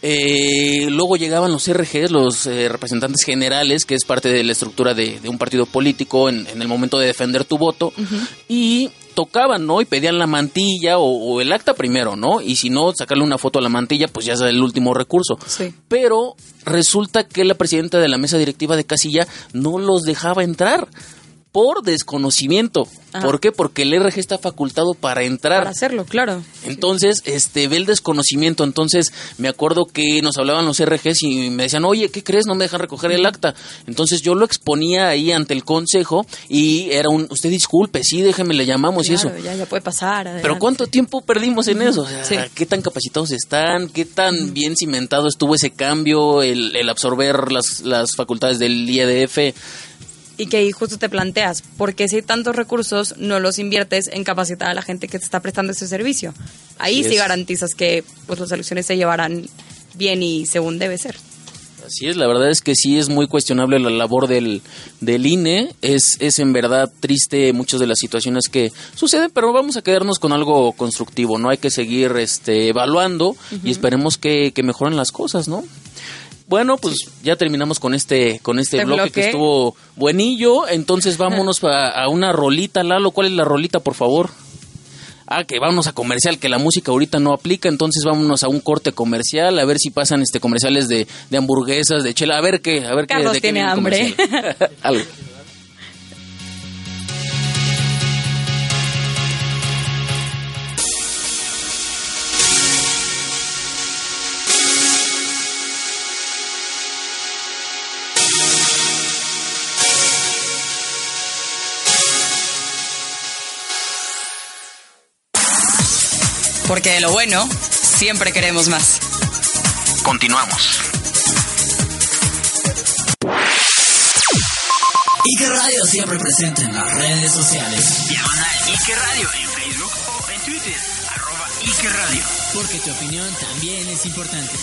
Speaker 3: Eh, luego llegaban los RGs, los eh, representantes generales, que es parte de la estructura de, de un partido político en, en el momento de defender tu voto, y tocaban, ¿no? Y pedían la mantilla o, o el acta primero, ¿no? Y si no, sacarle una foto a la mantilla, pues ya es el último recurso.
Speaker 4: Sí.
Speaker 3: Pero resulta que la presidenta de la mesa directiva de Casilla no los dejaba entrar por desconocimiento.
Speaker 4: Ajá.
Speaker 3: ¿Por qué? Porque el RG está facultado para entrar.
Speaker 4: Para hacerlo, claro.
Speaker 3: Entonces, este, ve el desconocimiento. Entonces, me acuerdo que nos hablaban los RGs y me decían, oye, ¿qué crees? No me dejan recoger el acta. Entonces, yo lo exponía ahí ante el consejo y era un, usted disculpe, sí, déjeme, le llamamos y eso.
Speaker 4: Ya, ya puede pasar.
Speaker 3: Pero. ¿cuánto tiempo perdimos en eso? O sea,
Speaker 4: Sí.
Speaker 3: ¿Qué tan capacitados están? ¿Qué tan bien cimentado estuvo ese cambio, el, el absorber las, las facultades del IEDF?
Speaker 4: Y que ahí justo te planteas, ¿por qué si hay tantos recursos no los inviertes en capacitar a la gente que te está prestando ese servicio? Ahí
Speaker 3: Así
Speaker 4: sí
Speaker 3: es.
Speaker 4: garantizas que pues las elecciones se llevarán bien y según debe ser.
Speaker 3: Así es, la verdad es que sí es muy cuestionable la labor del, del INE. Es, es en verdad triste muchas de las situaciones que suceden, pero vamos a quedarnos con algo constructivo, ¿no? Hay que seguir este, evaluando y esperemos que, que mejoren las cosas, ¿no? Bueno, pues ya terminamos con este con este,
Speaker 4: Este
Speaker 3: bloque,
Speaker 4: bloque.
Speaker 3: que estuvo buenillo. Entonces vámonos a, a una rolita, Lalo. ¿Cuál es la rolita, por favor? Ah, que vámonos a comercial, que la música ahorita no aplica, entonces vámonos a un corte comercial, a ver si pasan este comerciales de, de hamburguesas, de chela, a ver qué, a ver qué,
Speaker 4: Carlos
Speaker 3: de qué
Speaker 4: tiene
Speaker 3: viene el
Speaker 4: hambre.
Speaker 3: Algo.
Speaker 7: Porque de lo bueno, siempre queremos más.
Speaker 3: Continuamos.
Speaker 6: Ike Radio siempre presente en las redes sociales.
Speaker 8: Diagonal Ike Radio en Facebook o en Twitter. Arroba Ike Radio.
Speaker 2: Porque tu opinión también es importante.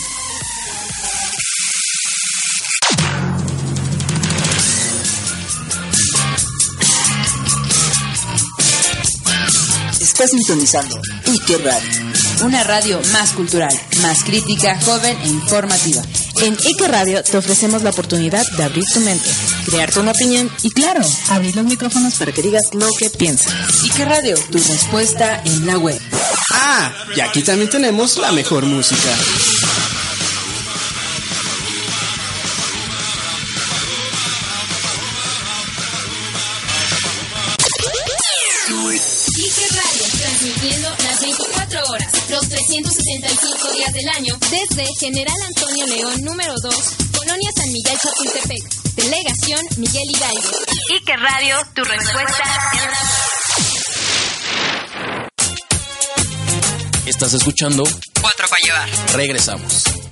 Speaker 9: Está sintonizando Ike Radio.
Speaker 10: Una radio más cultural, más crítica, joven e informativa.
Speaker 11: En Ike Radio te ofrecemos la oportunidad de abrir tu mente, crearte una opinión y claro, abrir los micrófonos para que digas lo que piensas.
Speaker 10: Ike Radio, tu respuesta en la web.
Speaker 12: Ah, y aquí también tenemos la mejor música.
Speaker 13: Días del año, desde General Antonio León, número 2, Colonia San Miguel Chapultepec, Delegación Miguel Hidalgo. Ike Radio, tu respuesta en la...
Speaker 3: Estás escuchando
Speaker 7: Cuatro para llevar.
Speaker 3: Regresamos.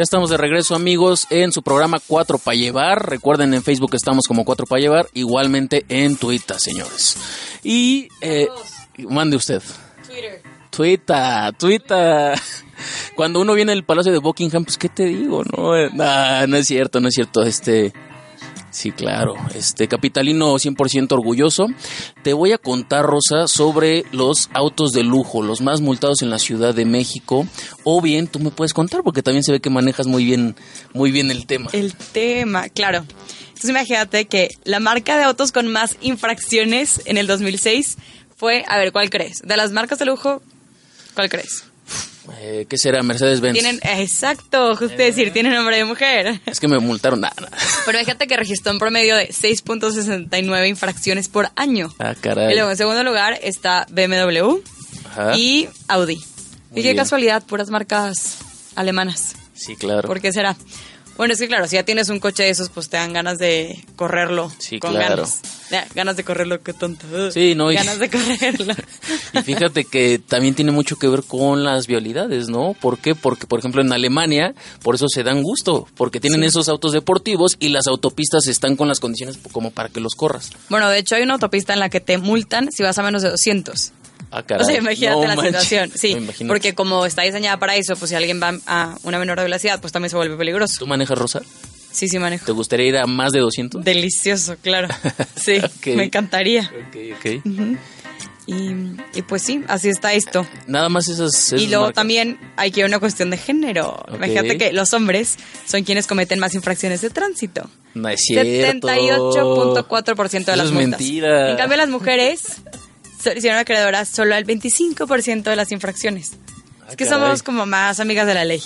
Speaker 3: Ya estamos de regreso, amigos, en su programa Cuatro para llevar. Recuerden, en Facebook estamos como Cuatro para llevar, igualmente en Twitter, señores. Y eh, mande usted.
Speaker 4: Twitter.
Speaker 3: Twitter, Twitter. Cuando uno viene al Palacio de Buckingham, pues qué te digo, no, Eh, nah, no es cierto, no es cierto. Este, sí, claro, este capitalino 100% orgulloso. Te voy a contar, Rosa, sobre los autos de lujo, los más multados en la Ciudad de México. O bien, tú me puedes contar porque también se ve que manejas muy bien, muy bien el tema.
Speaker 4: El tema, claro. Entonces imagínate que la marca de autos con más infracciones en el 2006 fue, a ver, ¿cuál crees? De las marcas de lujo, ¿cuál crees?
Speaker 3: Eh, ¿Qué será? Mercedes-Benz.
Speaker 4: Tienen, exacto, justo decir, tienen nombre de mujer.
Speaker 3: Es que me multaron nada.
Speaker 4: Pero fíjate que registró un promedio de 6.69 infracciones por año.
Speaker 3: Ah,
Speaker 4: Y
Speaker 3: caray.
Speaker 4: luego en segundo lugar está BMW
Speaker 3: Ajá.
Speaker 4: y Audi.
Speaker 3: Muy
Speaker 4: y qué
Speaker 3: bien.
Speaker 4: casualidad, puras marcas alemanas.
Speaker 3: Sí, claro.
Speaker 4: ¿Por qué será? Bueno, es que claro, si ya tienes un coche de esos, pues te dan ganas de correrlo.
Speaker 3: Sí,
Speaker 4: con
Speaker 3: claro.
Speaker 4: ganas. Ya, ganas de correrlo, qué tonto.
Speaker 3: Sí, no, y-
Speaker 4: Ganas de correrlo.
Speaker 3: Y fíjate que también tiene mucho que ver con las vialidades, ¿no? ¿Por qué? Porque, por ejemplo, en Alemania, por eso se dan gusto, porque tienen
Speaker 4: Sí.
Speaker 3: esos autos deportivos y las autopistas están con las condiciones como para que los corras.
Speaker 4: bueno, de hecho hay una autopista en la que te multan si vas a menos de 200.
Speaker 3: Ah.
Speaker 4: O sea, imagínate
Speaker 3: No
Speaker 4: la
Speaker 3: manches.
Speaker 4: situación. Sí,
Speaker 3: No,
Speaker 4: porque como está diseñada para eso, pues si alguien va a una menor velocidad, pues también se vuelve peligroso.
Speaker 3: ¿Tú manejas, Rosa?
Speaker 4: Sí, sí manejo.
Speaker 3: ¿Te gustaría ir a más de 200?
Speaker 4: Delicioso, claro. Sí, me encantaría.
Speaker 3: Ok, ok.
Speaker 4: Y, y pues sí, así está esto.
Speaker 3: Nada más esas... esas
Speaker 4: Y luego
Speaker 3: marcas.
Speaker 4: también hay que ver una cuestión de género. Imagínate que los hombres son quienes cometen más infracciones de tránsito.
Speaker 3: No es cierto.
Speaker 4: 78.4% de
Speaker 3: Eso
Speaker 4: las
Speaker 3: es
Speaker 4: multas.
Speaker 3: mentira.
Speaker 4: En cambio, las mujeres hicieron acreedoras solo al 25% de las infracciones. es que
Speaker 3: Ah, caray.
Speaker 4: somos como más amigas de la ley,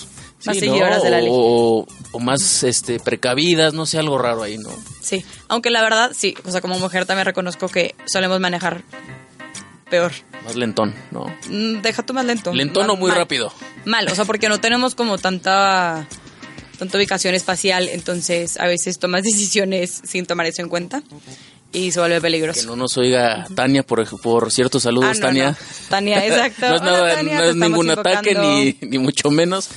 Speaker 4: más
Speaker 3: Sí, ¿no?
Speaker 4: seguidoras de la ley.
Speaker 3: O, o más este, precavidas, no sé, algo raro ahí, ¿no?
Speaker 4: Sí, aunque la verdad, sí, o sea, como mujer también reconozco que solemos manejar peor.
Speaker 3: Más lentón, ¿no?
Speaker 4: Mm, Deja tú más lento.
Speaker 3: Lentón o muy
Speaker 4: mal.
Speaker 3: rápido.
Speaker 4: Mal, o sea, porque no tenemos como tanta tanta ubicación espacial, entonces a veces tomas decisiones sin tomar eso en cuenta y se vuelve
Speaker 3: Que
Speaker 4: peligroso.
Speaker 3: no nos oiga Tania, por, por cierto, saludos,
Speaker 4: Ah, no,
Speaker 3: Tania.
Speaker 4: no. Tania, exacto.
Speaker 3: no es,
Speaker 4: Hola,
Speaker 3: nada,
Speaker 4: Tania,
Speaker 3: no es ningún ataque
Speaker 4: invocando.
Speaker 3: ni, ni mucho menos.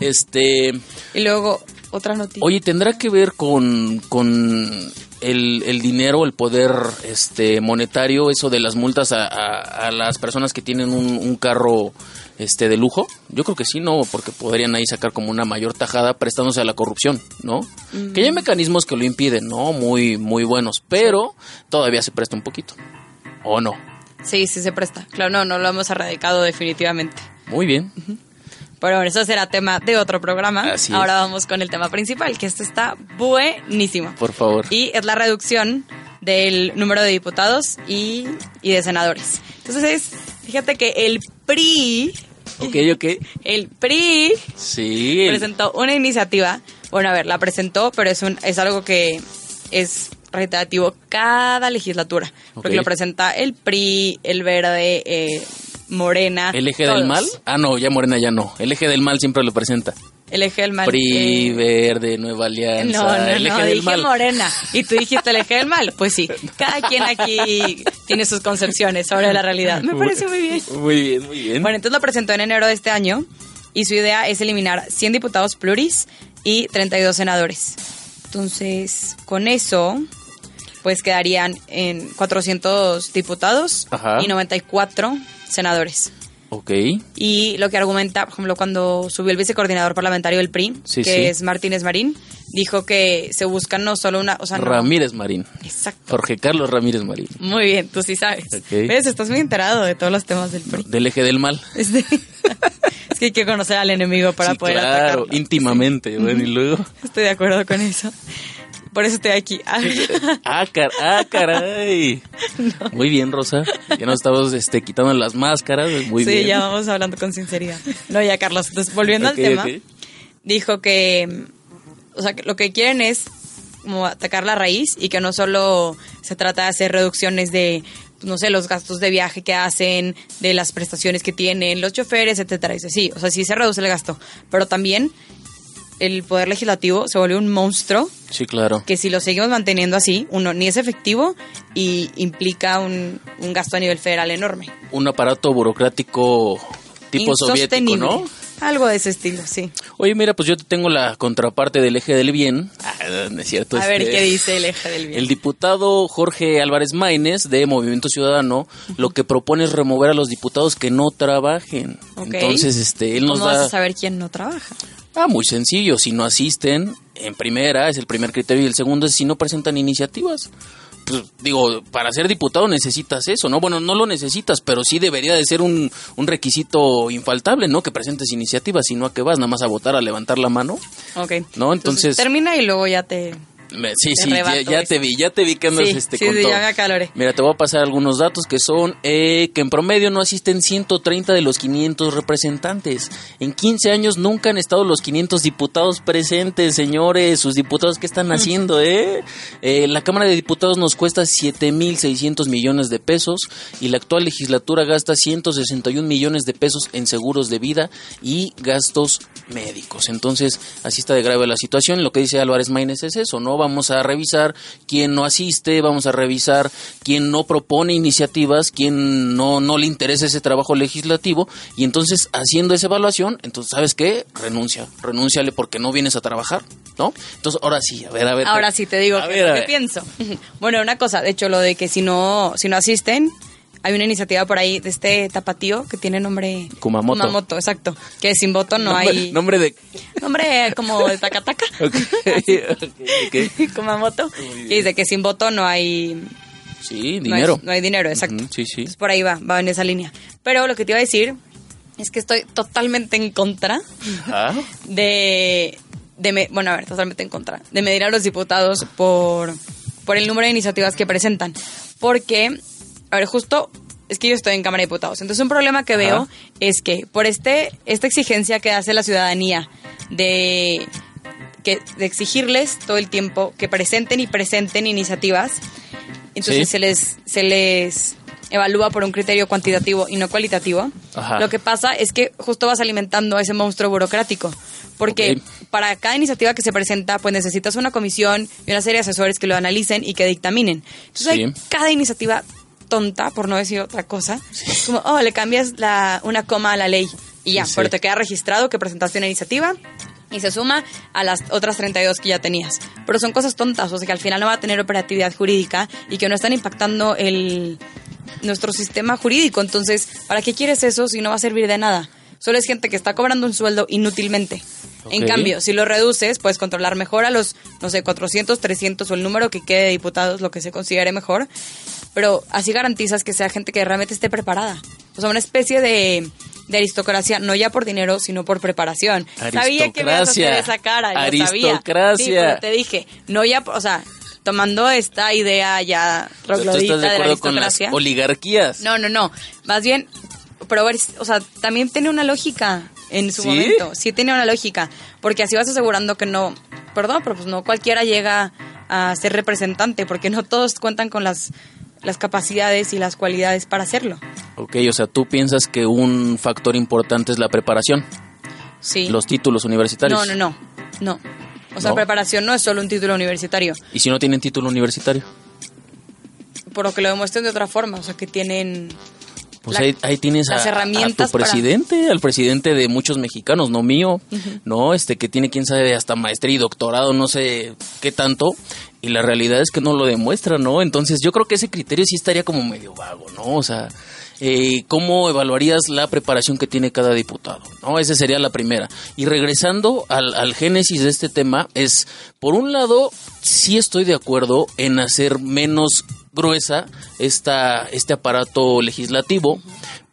Speaker 3: Este,
Speaker 4: Y luego, otra noticia.
Speaker 3: oye, ¿tendrá que ver con, con el, el dinero, el poder este monetario, eso de las multas a, a- a las personas que tienen un, un carro este de lujo? Yo creo que sí, no, porque podrían ahí sacar como una mayor tajada prestándose a la corrupción, ¿no? Que ya hay mecanismos que lo impiden, ¿no? Muy, muy buenos, pero todavía se presta un poquito. ¿O no?
Speaker 4: Sí, sí se presta. Claro, no, no lo hemos erradicado definitivamente.
Speaker 3: Muy bien.
Speaker 4: Pero bueno, eso será tema de otro programa.
Speaker 3: Así es.
Speaker 4: Ahora vamos con el tema principal, que este está buenísimo.
Speaker 3: Por favor.
Speaker 4: Y es la reducción del número de diputados y, y de senadores. Entonces, fíjate que el PRI,
Speaker 3: Ok, ok.
Speaker 4: el PRI
Speaker 3: Sí.
Speaker 4: presentó una iniciativa. Bueno, a ver, la presentó, pero es, un, es algo que es reiterativo cada legislatura. Porque lo presenta el PRI, el Verde, eh, Morena.
Speaker 3: ¿El eje
Speaker 4: todos.
Speaker 3: del mal? Ah, no, ya Morena ya no. El eje del mal siempre lo presenta.
Speaker 4: El eje del mal.
Speaker 3: PRI,
Speaker 4: eh,
Speaker 3: Verde, Nueva Alianza.
Speaker 4: No, no,
Speaker 3: el eje
Speaker 4: no,
Speaker 3: del
Speaker 4: dije
Speaker 3: mal.
Speaker 4: morena. Y tú dijiste el eje del mal. Pues sí, cada quien aquí tiene sus concepciones sobre la realidad. Me parece muy bien.
Speaker 3: Muy bien, muy bien.
Speaker 4: Bueno, entonces lo presentó en enero de este año y su idea es eliminar 100 diputados pluris y 32 senadores. Entonces, con eso, pues quedarían en 400 diputados
Speaker 3: Ajá.
Speaker 4: y 94 senadores.
Speaker 3: Ok.
Speaker 4: Y lo que argumenta, por ejemplo, cuando subió el vicecoordinador parlamentario del PRI,
Speaker 3: Sí,
Speaker 4: que
Speaker 3: sí.
Speaker 4: es Martínez Marín, dijo que se busca no solo una... O sea, no-
Speaker 3: Ramírez Marín.
Speaker 4: Exacto.
Speaker 3: Jorge Carlos Ramírez Marín.
Speaker 4: Muy bien, tú sí sabes.
Speaker 3: Ok.
Speaker 4: ¿Ves? Estás muy enterado de todos los temas del PRI.
Speaker 3: Del eje del mal.
Speaker 4: Es, de- es que hay que conocer al enemigo para
Speaker 3: Sí,
Speaker 4: poder
Speaker 3: claro,
Speaker 4: atacarlo.
Speaker 3: íntimamente. Bueno, y luego.
Speaker 4: Estoy de acuerdo con eso. Por eso estoy aquí.
Speaker 3: Ah, car- ah, caray. Muy bien, Rosa. Ya nos estamos este, quitando las máscaras. Muy
Speaker 4: sí,
Speaker 3: bien.
Speaker 4: ya vamos hablando con sinceridad. No, ya, Carlos. Entonces, volviendo al tema, dijo que, o sea, que lo que quieren es como atacar la raíz y que no solo se trata de hacer reducciones de, no sé, los gastos de viaje que hacen, de las prestaciones que tienen, los choferes, etcétera. Dice, sí, o sea, sí se reduce el gasto, pero también el poder legislativo se volvió un monstruo
Speaker 3: Sí, claro.
Speaker 4: que si lo seguimos manteniendo así, uno ni es efectivo y implica un, un gasto a nivel federal enorme.
Speaker 3: Un aparato burocrático tipo soviético. ¿no?
Speaker 4: Algo de ese estilo, sí.
Speaker 3: Oye, mira, pues yo te tengo la contraparte del eje del bien. Ah, no es cierto.
Speaker 4: A ver
Speaker 3: este,
Speaker 4: qué dice el eje del bien.
Speaker 3: El diputado Jorge Álvarez Maínez de Movimiento Ciudadano lo que propone es remover a los diputados que no trabajen.
Speaker 4: Ok.
Speaker 3: Entonces, este, él nos
Speaker 4: ¿Cómo vas
Speaker 3: da
Speaker 4: a saber quién no trabaja?
Speaker 3: Ah, muy sencillo. Si no asisten, en primera es el primer criterio y el segundo es si no presentan iniciativas. Pues, digo, para ser diputado necesitas eso, ¿no? Bueno, no lo necesitas, pero sí debería de ser un, un requisito infaltable, ¿no? Que presentes iniciativas, si no a qué vas, nada más a votar, a levantar la mano,
Speaker 4: Ok.
Speaker 3: ¿no? Entonces,
Speaker 4: termina y luego ya te...
Speaker 3: me- sí, sí, ya, te vi, ya te vi que andas
Speaker 4: sí,
Speaker 3: este,
Speaker 4: sí,
Speaker 3: con
Speaker 4: sí,
Speaker 3: todo.
Speaker 4: ya me acaloré.
Speaker 3: Mira, te voy a pasar algunos datos que son eh, que en promedio no asisten 130 de los 500 representantes. En 15 años nunca han estado los 500 diputados presentes, señores. Sus diputados, ¿qué están haciendo, eh? Eh, la Cámara de Diputados nos cuesta 7.600 millones de pesos y la actual legislatura gasta 161 millones de pesos en seguros de vida y gastos médicos. Entonces, así está de grave la situación. Lo que dice Álvarez Maínez es eso, ¿no? Vamos a revisar quién no asiste, vamos a revisar quién no propone iniciativas, quién no, no le interesa ese trabajo legislativo y entonces haciendo esa evaluación, entonces, ¿sabes qué? Renuncia, renúnciale porque no vienes a trabajar, ¿no? Entonces, ahora sí, a ver, a ver.
Speaker 4: Ahora sí te digo
Speaker 3: A ver,
Speaker 4: pienso. Bueno, una cosa, de hecho, lo de que si no, si no asisten, hay una iniciativa por ahí de este tapatío que tiene nombre...
Speaker 3: Kumamoto.
Speaker 4: Kumamoto, exacto. Que sin voto no
Speaker 3: nombre,
Speaker 4: hay...
Speaker 3: Nombre de...
Speaker 4: Nombre como de tacataca.
Speaker 3: Ok, ok, ok.
Speaker 4: Kumamoto. Y dice que sin voto no hay...
Speaker 3: Sí,
Speaker 4: no hay-
Speaker 3: dinero.
Speaker 4: No hay, dinero, exacto.
Speaker 3: Sí, sí.
Speaker 4: Entonces, por ahí va, va en esa línea. Pero lo que te iba a decir es que estoy totalmente en contra de, de me- bueno, a ver, totalmente en contra, de medir a los diputados por, por el número de iniciativas que presentan. Porque, a ver, justo es que yo estoy en Cámara de Diputados. Entonces, un problema que veo es que por este esta exigencia que hace la ciudadanía de que de exigirles todo el tiempo que presenten y presenten iniciativas, entonces
Speaker 3: Sí.
Speaker 4: se les se les evalúa por un criterio cuantitativo y no cualitativo.
Speaker 3: Ajá.
Speaker 4: Lo que pasa es que justo vas alimentando a ese monstruo burocrático, porque para cada iniciativa que se presenta, pues necesitas una comisión y una serie de asesores que lo analicen y que dictaminen. Entonces hay cada iniciativa tonta, por no decir otra cosa, como, oh, le cambias la, una coma a la ley y ya,
Speaker 3: Sí,
Speaker 4: pero te queda registrado que presentaste una iniciativa y se suma a las otras 32 que ya tenías. Pero son cosas tontas, o sea que al final no va a tener operatividad jurídica y que no están impactando el nuestro sistema jurídico. Entonces, ¿para qué quieres eso si no va a servir de nada? Solo es gente que está cobrando un sueldo inútilmente. En cambio, si lo reduces, puedes controlar mejor a los, no sé, 400, 300 o el número que quede de diputados, lo que se considere mejor. Pero así garantizas que sea gente que realmente esté preparada. O sea, una especie de, de aristocracia, no ya por dinero, sino por preparación. Sabía que me ibas a hacer
Speaker 3: Aristocracia.
Speaker 4: esa cara, yo sabía.
Speaker 3: Aristocracia.
Speaker 4: Sí, pero te dije, no ya, o sea, tomando esta idea ya
Speaker 3: ¿Tú
Speaker 4: troglodita
Speaker 3: estás de
Speaker 4: de la
Speaker 3: acuerdo con las
Speaker 4: aristocracia.
Speaker 3: oligarquías?
Speaker 4: No, no, no. Más bien, pero o sea, también tiene una lógica en su
Speaker 3: ¿Sí?
Speaker 4: momento. Sí tiene una lógica. Porque así vas asegurando que no, perdón, pero pues no cualquiera llega a ser representante, porque no todos cuentan con las, las capacidades y las cualidades para hacerlo.
Speaker 3: Ok, o sea, tú piensas que un factor importante es la preparación,
Speaker 4: Sí.
Speaker 3: los títulos universitarios.
Speaker 4: no, no, no. No. O sea,
Speaker 3: No.
Speaker 4: preparación no es solo un título universitario.
Speaker 3: ¿Y si no tienen título universitario?
Speaker 4: Por lo que lo demuestren de otra forma. O sea, que tienen.
Speaker 3: Pues
Speaker 4: la-
Speaker 3: ahí, ahí tienes a,
Speaker 4: las
Speaker 3: a
Speaker 4: herramientas
Speaker 3: tu
Speaker 4: para-
Speaker 3: presidente, al presidente de muchos mexicanos, no mío, no, este que tiene quién sabe hasta maestría y doctorado, no sé qué tanto, y la realidad es que no lo demuestra, ¿no? Entonces yo creo que ese criterio sí estaría como medio vago, ¿no? O sea, eh, ¿cómo evaluarías la preparación que tiene cada diputado? ¿No? Esa sería la primera. Y regresando al, al génesis de este tema, es, por un lado, sí estoy de acuerdo en hacer menos gruesa esta, este aparato legislativo,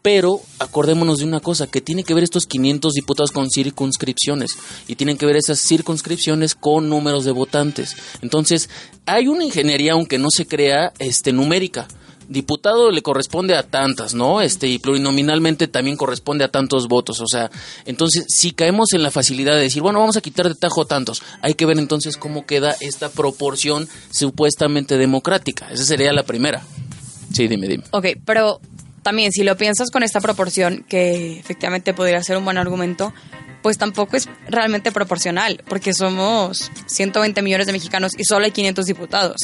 Speaker 3: pero acordémonos de una cosa, que tiene que ver estos 500 diputados con circunscripciones y tienen que ver esas circunscripciones con números de votantes. Entonces, hay una ingeniería, aunque no se crea, este, numérica. Diputado le corresponde a tantas, ¿no? Este, y plurinominalmente también corresponde a tantos votos. O sea, entonces, si caemos en la facilidad de decir, bueno, vamos a quitar de tajo tantos, hay que ver entonces cómo queda esta proporción supuestamente democrática. Esa sería la primera. Sí, dime, dime.
Speaker 4: Ok, pero también si lo piensas con esta proporción, que efectivamente podría ser un buen argumento, pues tampoco es realmente proporcional, porque somos 120 millones de mexicanos y solo hay 500 diputados.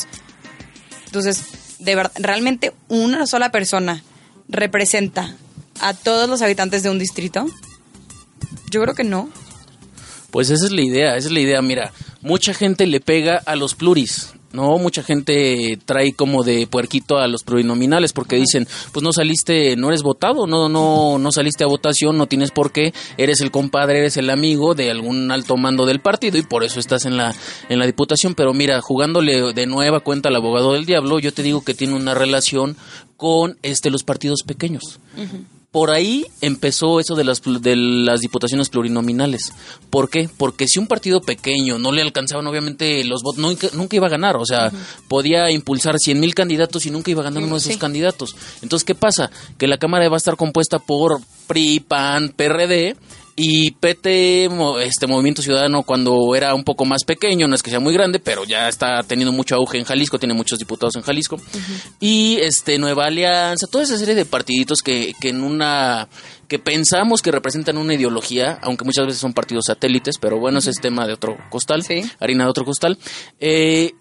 Speaker 4: Entonces, de verdad, realmente una sola persona representa a todos los habitantes de un distrito. Yo creo que no.
Speaker 3: Pues esa es la idea, esa es la idea. Mira, mucha gente le pega a los pluris, ¿no? Mucha gente trae como de puerquito a los plurinominales porque dicen, pues no saliste, no eres votado, no, no, no saliste a votación, no tienes por qué, eres el compadre, eres el amigo de algún alto mando del partido y por eso estás en la, en la diputación. Pero mira, jugándole de nueva cuenta al abogado del diablo, yo te digo que tiene una relación con este los partidos pequeños. Por ahí empezó eso de las, de las diputaciones plurinominales. ¿Por qué? Porque si un partido pequeño no le alcanzaban, obviamente, los votos, nunca, nunca iba a ganar. O sea, podía impulsar 100 mil candidatos y nunca iba a ganar uno de esos
Speaker 4: sí.
Speaker 3: candidatos. Entonces, ¿qué pasa? Que la Cámara va a estar compuesta por PRI, PAN, PRD y PT, este Movimiento Ciudadano, cuando era un poco más pequeño, no es que sea muy grande, pero ya está teniendo mucho auge en Jalisco, tiene muchos diputados en Jalisco. Y este Nueva Alianza, toda esa serie de partiditos que, que en una que pensamos que representan una ideología, aunque muchas veces son partidos satélites, pero bueno, ese es tema de otro costal, harina de otro costal. Eh,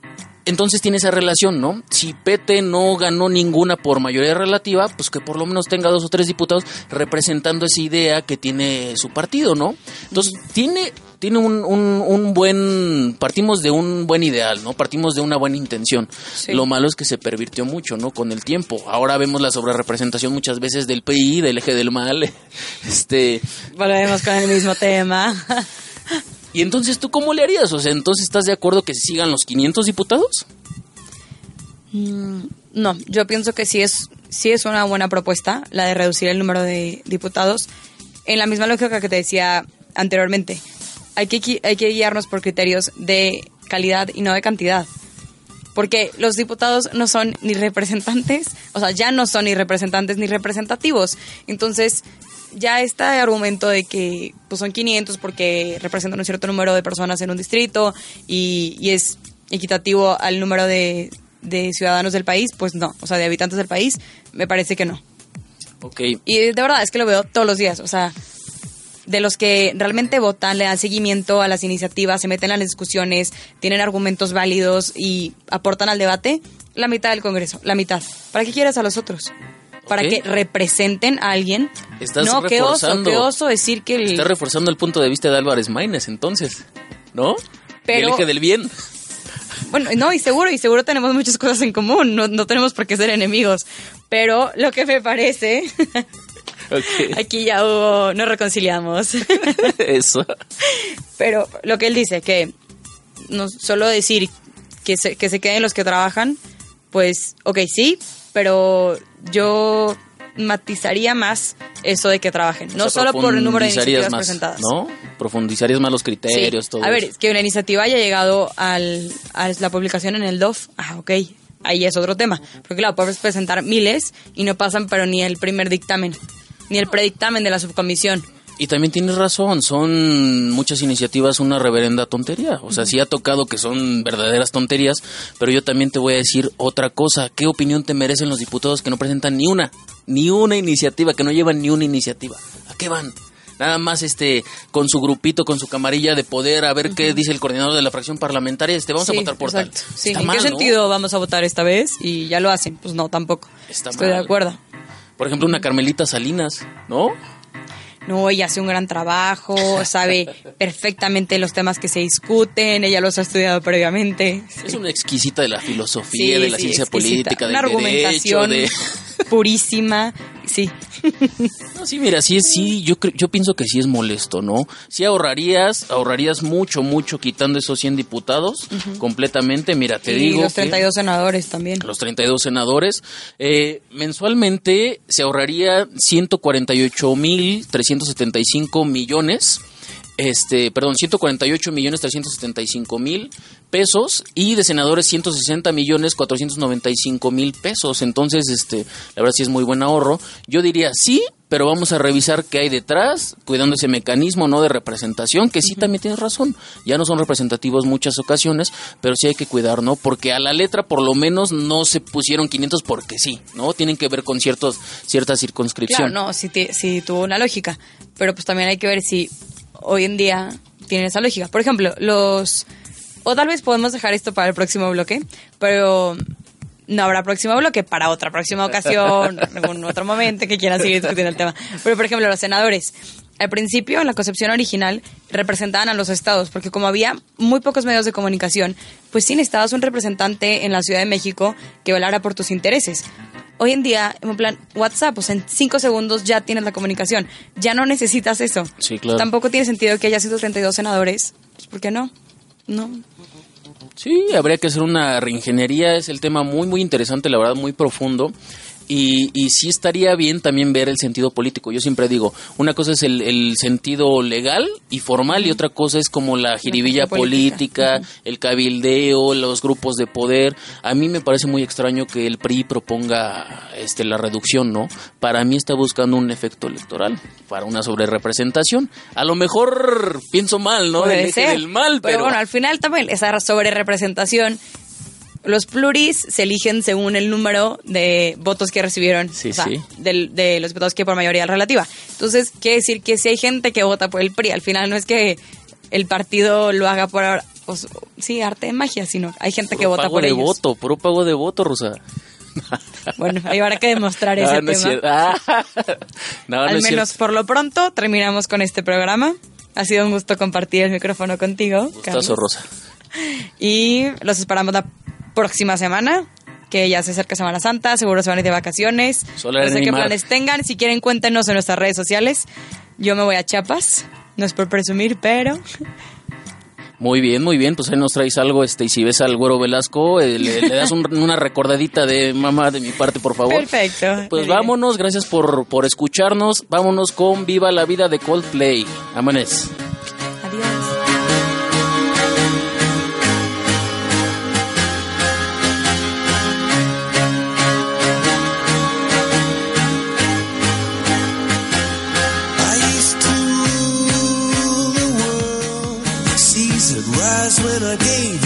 Speaker 3: entonces tiene esa relación, ¿no? Si PT no ganó ninguna por mayoría relativa, pues que por lo menos tenga dos o tres diputados representando esa idea que tiene su partido, ¿no? Entonces tiene tiene un, un, un buen partimos de un buen ideal, ¿no? Partimos de una buena intención.
Speaker 4: Sí.
Speaker 3: Lo malo es que se pervirtió mucho, ¿no? Con el tiempo. Ahora vemos la sobrerepresentación muchas veces del PI, del eje del mal, este
Speaker 4: Volvemos con el mismo tema.
Speaker 3: y entonces, ¿tú cómo le harías? O sea, ¿entonces estás de acuerdo que sigan los 500 diputados?
Speaker 4: Mm, No, yo pienso que sí es, sí es una buena propuesta la de reducir el número de diputados. En la misma lógica que te decía anteriormente, hay que, hay que guiarnos por criterios de calidad y no de cantidad. Porque los diputados no son ni representantes, o sea, ya no son ni representantes ni representativos. Entonces, ya este argumento de que pues, son 500 porque representan un cierto número de personas en un distrito y, y es equitativo al número de, de ciudadanos del país, pues no, o sea, de habitantes del país, me parece que no.
Speaker 3: Ok.
Speaker 4: Y de verdad es que lo veo todos los días, o sea, de los que realmente votan, le dan seguimiento a las iniciativas, se meten en las discusiones, tienen argumentos válidos y aportan al debate, la mitad del Congreso, la mitad. ¿Para qué quieres a los otros? Para que representen a alguien.
Speaker 3: Estás
Speaker 4: no, qué oso,
Speaker 3: reforzando.
Speaker 4: qué oso decir que el...
Speaker 3: Está reforzando el punto de vista de Álvarez Maínez, entonces, ¿no?
Speaker 4: Pero-
Speaker 3: El eje del bien.
Speaker 4: Bueno, no, y seguro, y seguro tenemos muchas cosas en común, no, no tenemos por qué ser enemigos. Pero lo que me parece, aquí ya hubo, nos reconciliamos.
Speaker 3: Eso.
Speaker 4: Pero lo que él dice, que no solo decir que se, que se queden los que trabajan, pues, ok, sí, pero yo matizaría más eso de que trabajen, no
Speaker 3: O sea,
Speaker 4: solo por el número de iniciativas
Speaker 3: más,
Speaker 4: presentadas.
Speaker 3: ¿no? Profundizarías más los
Speaker 4: Sí.
Speaker 3: criterios, todo
Speaker 4: A ver,
Speaker 3: eso.
Speaker 4: que una iniciativa haya llegado al, a la publicación en el DOF, ah, ok, ahí es otro tema. Porque claro, puedes presentar miles y no pasan pero ni el primer dictamen, ni el predictamen de la subcomisión.
Speaker 3: Y también tienes razón, son muchas iniciativas una reverenda tontería. O sea, sí ha tocado que son verdaderas tonterías, pero yo también te voy a decir otra cosa. ¿Qué opinión te merecen los diputados que no presentan ni una, ni una iniciativa, que no llevan ni una iniciativa? ¿A qué van? Nada más este con su grupito, con su camarilla de poder, a ver qué dice el coordinador de la fracción parlamentaria, este vamos a votar por
Speaker 4: exacto.
Speaker 3: tal.
Speaker 4: Sí,
Speaker 3: Está
Speaker 4: ¿En
Speaker 3: mal,
Speaker 4: qué
Speaker 3: ¿no?
Speaker 4: sentido vamos a votar esta vez? Y ya lo hacen. Pues no, tampoco.
Speaker 3: Está
Speaker 4: Estoy de acuerdo.
Speaker 3: Por ejemplo, una Carmelita Salinas, ¿no?
Speaker 4: No, ella hace un gran trabajo, sabe perfectamente los temas que se discuten, ella los ha estudiado previamente.
Speaker 3: Es una exquisita de la filosofía,
Speaker 4: Sí,
Speaker 3: de la
Speaker 4: sí,
Speaker 3: ciencia
Speaker 4: exquisita.
Speaker 3: política,
Speaker 4: Una
Speaker 3: del derecho,
Speaker 4: argumentación
Speaker 3: de...
Speaker 4: purísima, sí.
Speaker 3: No, sí, mira, sí, sí, yo yo pienso que sí es molesto, ¿no? Sí ahorrarías, ahorrarías mucho, mucho quitando esos 100 diputados completamente. Mira, te
Speaker 4: y
Speaker 3: digo
Speaker 4: los
Speaker 3: que
Speaker 4: 32 senadores también.
Speaker 3: los 32 senadores, eh, mensualmente se ahorraría 148.375 millones. Este, perdón, 148 millones 375 mil pesos y de senadores 160 millones 495 mil pesos. Entonces, este, la verdad sí es muy buen ahorro. Yo diría sí, pero vamos a revisar qué hay detrás, cuidando ese mecanismo no de representación, que sí también tienes razón. Ya no son representativos muchas ocasiones, pero sí hay que cuidar, ¿no? Porque a la letra por lo menos no se pusieron 500 porque sí, ¿no? Tienen que ver con ciertos cierta circunscripción.
Speaker 4: Claro, no, sí, ti- sí tuvo una lógica, pero pues también hay que ver si hoy en día tiene esa lógica. Por ejemplo, los... O tal vez podemos dejar esto para el próximo bloque, pero no habrá próximo bloque para otra próxima ocasión, en algún otro momento que quieran seguir discutiendo el tema. Pero, por ejemplo, los senadores. al principio, en la concepción original, representaban a los estados, porque como había muy pocos medios de comunicación, pues sí necesitabas un representante en la Ciudad de México que velara por tus intereses. Hoy en día, en plan WhatsApp, pues en cinco segundos ya tienes la comunicación. Ya no necesitas eso.
Speaker 3: Sí, claro.
Speaker 4: Tampoco tiene sentido que haya 132 senadores. Pues, ¿Por qué no? No.
Speaker 3: Sí, habría que hacer una reingeniería. Es el tema muy, muy interesante, la verdad, muy profundo. Y, y sí estaría bien también ver el sentido político. Yo siempre digo, una cosa es el, el sentido legal y formal y otra cosa es como la jiribilla política, el cabildeo, los grupos de poder. A mí me parece muy extraño que el PRI proponga este, la reducción, ¿no? Para mí está buscando un efecto electoral, para una sobrerepresentación. A lo mejor pienso mal, ¿no?
Speaker 4: Puede
Speaker 3: eje
Speaker 4: ser.
Speaker 3: del mal,
Speaker 4: pero
Speaker 3: pero...
Speaker 4: bueno, al final también esa sobrerepresentación. Los pluris se eligen según el número de votos que recibieron,
Speaker 3: Sí,
Speaker 4: o sea,
Speaker 3: sí.
Speaker 4: del- de los diputados que por mayoría relativa. Entonces, quiere decir que si hay gente que vota por el PRI, al final no es que el partido lo haga por, pues, sí, arte de magia, sino hay gente que vota
Speaker 3: pago
Speaker 4: por
Speaker 3: de
Speaker 4: ellos.
Speaker 3: voto, puro pago de voto, Rosa.
Speaker 4: Bueno, ahí habrá que demostrar ese
Speaker 3: no
Speaker 4: tema.
Speaker 3: Ah. No,
Speaker 4: Al menos por lo pronto terminamos con este programa. Ha sido un gusto compartir el micrófono contigo.
Speaker 3: Gustazo,
Speaker 4: Carlos.
Speaker 3: Rosa.
Speaker 4: Y los esperamos la próxima semana, que ya se acerca Semana Santa, seguro se van a ir de vacaciones.
Speaker 3: Solar
Speaker 4: no sé qué planes tengan. Si quieren, cuéntenos en nuestras redes sociales. Yo me voy a Chiapas. No es por presumir, pero
Speaker 3: Muy bien, muy bien. Pues ahí nos traes algo, este, y si ves al güero Velasco, eh, le, le das un- una recordadita de mamá de mi parte, por favor.
Speaker 4: perfecto.
Speaker 3: Pues vámonos, gracias por, por escucharnos. Vámonos con Viva la Vida de Coldplay. Amanez.
Speaker 6: again.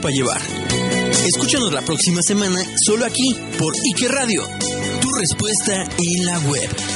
Speaker 2: para llevar. Escúchanos la próxima semana solo aquí por Ike Radio. Tu respuesta en la web.